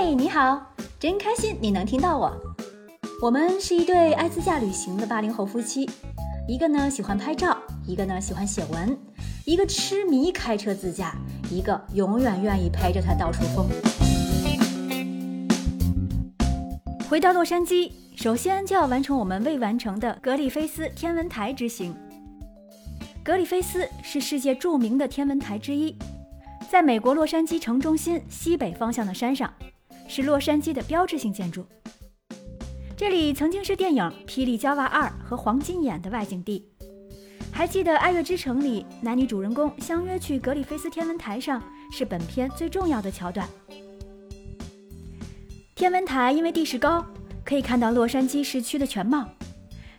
嘿，你好，真开心你能听到我。我们是一对爱自驾旅行的八零后夫妻，一个呢喜欢拍照，一个呢喜欢写文，一个痴迷开车自驾，一个永远愿意陪着他到处疯。回到洛杉矶，首先就要完成我们未完成的格里菲斯天文台之行。格里菲斯是世界著名的天文台之一，在美国洛杉矶城中心西北方向的山上，是洛杉矶的标志性建筑。这里曾经是电影《霹雳娇娃二》和黄金眼的外景地。还记得《爱乐之城》里男女主人公相约去格里菲斯天文台上，是本片最重要的桥段。天文台因为地势高，可以看到洛杉矶市区的全貌。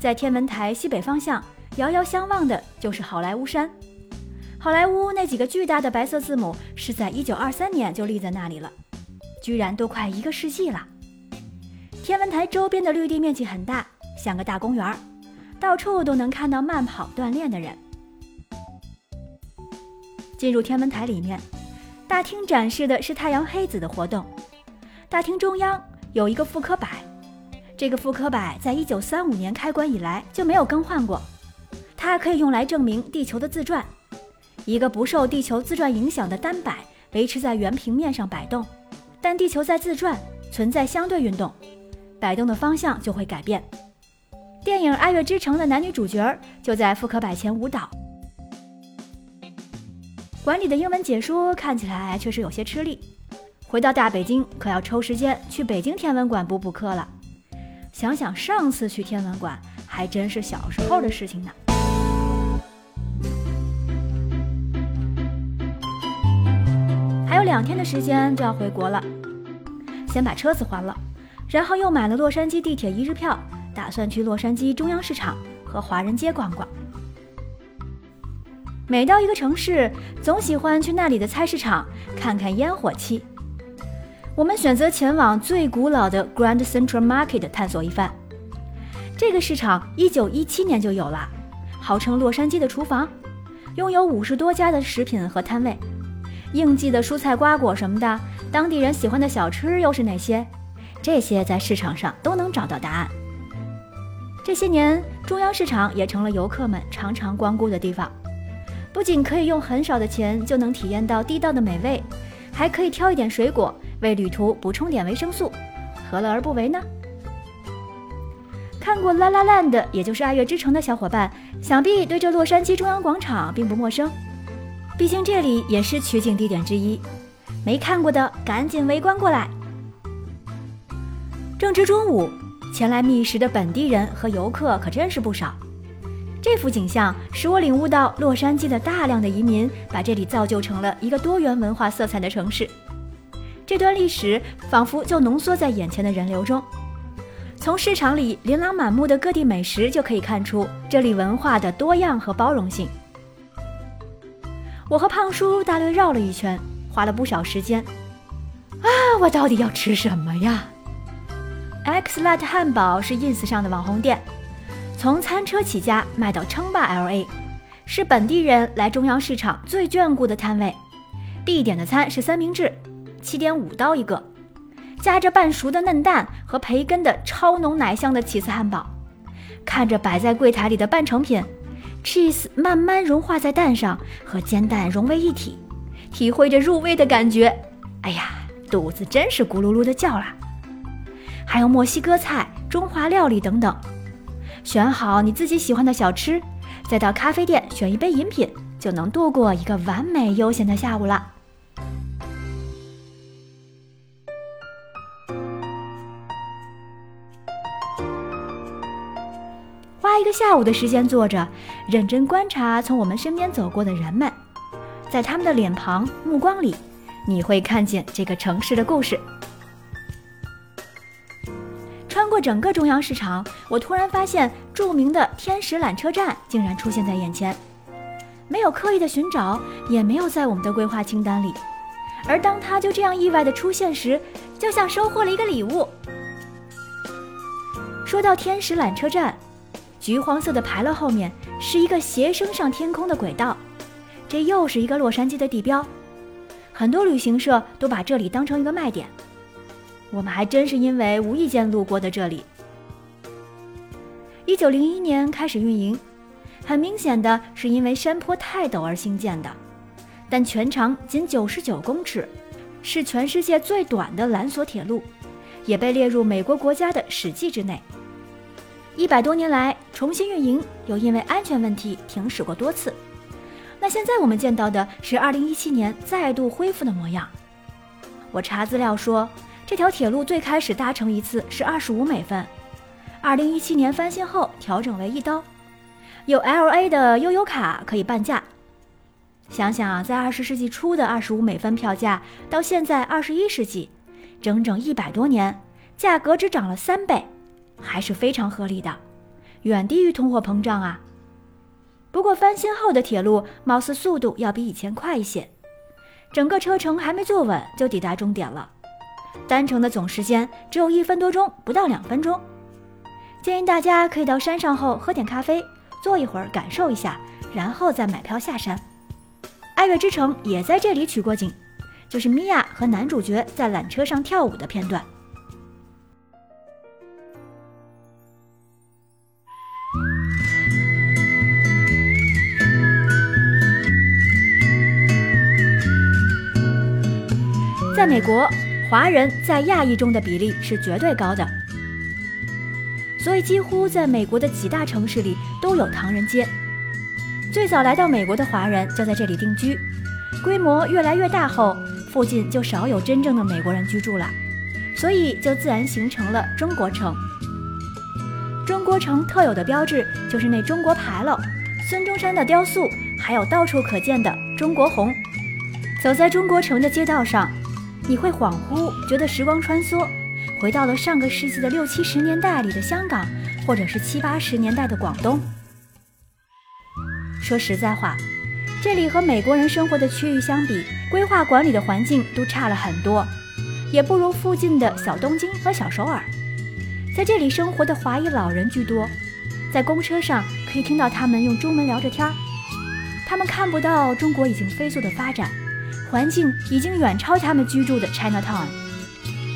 在天文台西北方向。遥遥相望的就是好莱坞山，好莱坞那几个巨大的白色字母是在1923年就立在那里了，居然都快一个世纪了。天文台周边的绿地面积很大，像个大公园，到处都能看到慢跑锻炼的人。进入天文台里面，大厅展示的是太阳黑子的活动。大厅中央有一个复刻摆，这个复刻摆在1935年开馆以来就没有更换过。它可以用来证明地球的自转，一个不受地球自转影响的单摆维持在原平面上摆动，但地球在自转，存在相对运动，摆动的方向就会改变。电影《爱乐之城》的男女主角就在复刻摆前舞蹈。馆里的英文解说看起来确实有些吃力，回到大北京可要抽时间去北京天文馆补补课了。想想上次去天文馆，还真是小时候的事情呢。两天的时间就要回国了，先把车子还了，然后又买了洛杉矶地铁一日票，打算去洛杉矶中央市场和华人街逛逛。每到一个城市，总喜欢去那里的菜市场看看烟火气。我们选择前往最古老的 Grand Central Market 探索一番。这个市场一九一七年就有了，号称洛杉矶的厨房，拥有五十多家的食品和摊位。应季的蔬菜瓜果什么的，当地人喜欢的小吃又是哪些？这些在市场上都能找到答案。这些年，中央市场也成了游客们常常光顾的地方。不仅可以用很少的钱就能体验到地道的美味，还可以挑一点水果为旅途补充点维生素，何乐而不为呢？看过《La La Land》也就是《爱乐之城》的小伙伴，想必对这洛杉矶中央广场并不陌生。毕竟这里也是取景地点之一，没看过的赶紧围观过来。正值中午，前来觅食的本地人和游客可真是不少。这幅景象使我领悟到，洛杉矶的大量的移民把这里造就成了一个多元文化色彩的城市。这段历史仿佛就浓缩在眼前的人流中。从市场里琳琅满目的各地美食就可以看出这里文化的多样和包容性。我和胖叔大略绕了一圈，花了不少时间。啊，我到底要吃什么呀？X Lat 汉堡是 Ins 上的网红店，从餐车起家卖到称霸 LA，是本地人来中央市场最眷顾的摊位。必点的餐是三明治，七点五刀一个，夹着半熟的嫩蛋和培根的超浓奶香的起司汉堡。看着摆在柜台里的半成品。Cheese 慢慢融化在蛋上，和煎蛋融为一体，体会着入味的感觉。哎呀，肚子真是咕噜噜的叫了。还有墨西哥菜、中华料理等等。选好你自己喜欢的小吃，再到咖啡店选一杯饮品，就能度过一个完美悠闲的下午了。一个下午的时间坐着，认真观察从我们身边走过的人们，在他们的脸庞、目光里，你会看见这个城市的故事。穿过整个中央市场，我突然发现著名的天使缆车站竟然出现在眼前，没有刻意的寻找，也没有在我们的规划清单里，而当它就这样意外的出现时，就像收获了一个礼物。说到天使缆车站。橘黄色的牌楼后面是一个斜升上天空的轨道，这又是一个洛杉矶的地标。很多旅行社都把这里当成一个卖点。我们还真是因为无意间路过的这里。一九零一年开始运营，很明显的是因为山坡太陡而兴建的，但全长仅九十九公尺，是全世界最短的缆索铁路，也被列入美国国家的史记之内。一百多年来重新运营，又因为安全问题停驶过多次。那现在我们见到的是二零一七年再度恢复的模样。我查资料说，这条铁路最开始搭乘一次是二十五美分。二零一七年翻新后调整为一刀，有 L A 的悠游卡可以半价。想想啊，在二十世纪初的二十五美分票价，到现在二十一世纪，整整一百多年，价格只涨了三倍，还是非常合理的，远低于通货膨胀啊。不过翻新后的铁路貌似速度要比以前快一些，整个车程还没坐稳就抵达终点了，单程的总时间只有一分多钟，不到两分钟。建议大家可以到山上后喝点咖啡，坐一会儿感受一下，然后再买票下山。爱乐之城也在这里取过景，就是米娅和男主角在缆车上跳舞的片段。美国，华人在亚裔中的比例是绝对高的。所以，几乎在美国的几大城市里都有唐人街。最早来到美国的华人就在这里定居，规模越来越大后，附近就少有真正的美国人居住了，所以就自然形成了中国城。中国城特有的标志就是那中国牌楼、孙中山的雕塑，还有到处可见的中国红。走在中国城的街道上，你会恍惚觉得时光穿梭。回到了上个世纪的六七十年代里的香港，或者是七八十年代的广东。说实在话，这里和美国人生活的区域相比，规划管理的环境都差了很多，也不如附近的小东京和小首尔。在这里生活的华裔老人居多，在公车上可以听到他们用中文聊着天儿。他们看不到中国已经飞速的发展，环境已经远超他们居住的 Chinatown。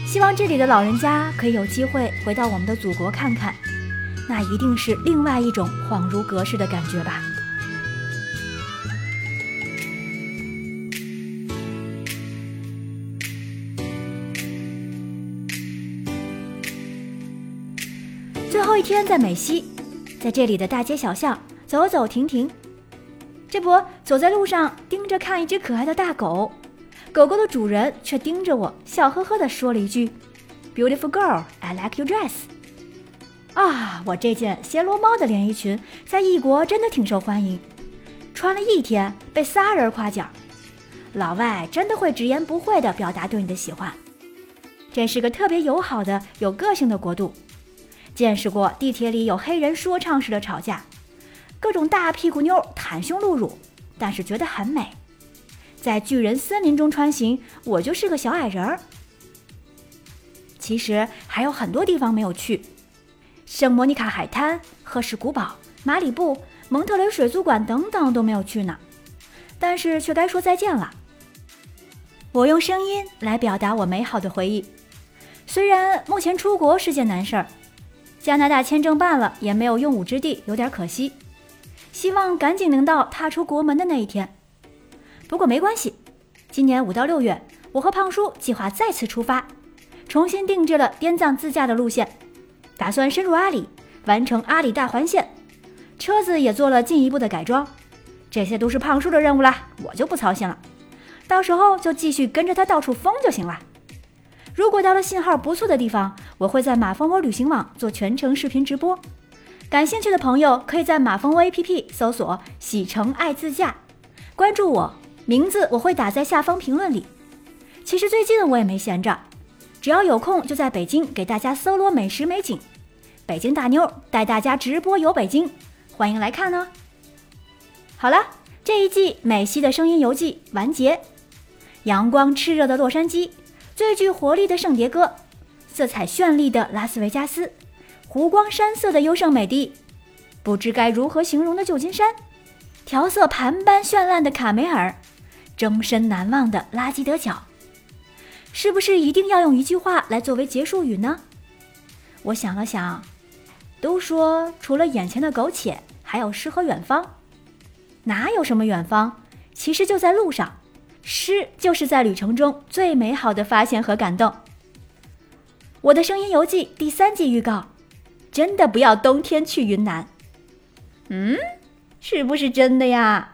希望这里的老人家可以有机会回到我们的祖国看看，那一定是另外一种恍如隔世的感觉吧。最后一天在美西，在这里的大街小巷走走停停，这不走在路上盯着看一只可爱的大狗。狗狗的主人却盯着我，笑呵呵地说了一句：“Beautiful girl, I like your dress。”啊，我这件暹罗猫的连衣裙在异国真的挺受欢迎，穿了一天被仨人夸奖。老外真的会直言不讳地表达对你的喜欢，这是个特别友好的、有个性的国度。见识过地铁里有黑人说唱式的吵架，各种大屁股妞袒胸露乳，但是觉得很美。在巨人森林中穿行，我就是个小矮人儿。其实还有很多地方没有去，圣莫妮卡海滩、赫氏古堡、马里布、蒙特雷水族馆等等都没有去呢。但是却该说再见了。我用声音来表达我美好的回忆。虽然目前出国是件难事儿，加拿大签证办了也没有用武之地，有点可惜。希望赶紧能到踏出国门的那一天。不过没关系，今年五到六月，我和胖叔计划再次出发，重新定制了滇藏自驾的路线，打算深入阿里，完成阿里大环线，车子也做了进一步的改装，这些都是胖叔的任务啦，我就不操心了，到时候就继续跟着他到处疯就行了。如果到了信号不错的地方，我会在马蜂窝旅行网做全程视频直播，感兴趣的朋友可以在马蜂窝 APP 搜索“喜成爱自驾”，关注我。名字我会打在下方评论里。其实最近我也没闲着，只要有空就在北京给大家搜罗美食美景。北京大妞带大家直播游北京，欢迎来看呢。好了，这一季美西的声音游记完结。阳光炽热的洛杉矶，最具活力的圣迭戈，色彩绚丽的拉斯维加斯，湖光山色的优胜美地，不知该如何形容的旧金山，调色盘般绚烂的卡梅尔。终身难忘的拉基德角，是不是一定要用一句话来作为结束语呢？我想了想，都说除了眼前的苟且，还有诗和远方。哪有什么远方？其实就在路上。诗就是在旅程中最美好的发现和感动。我的声音游记第三季预告：真的不要冬天去云南。嗯，是不是真的呀？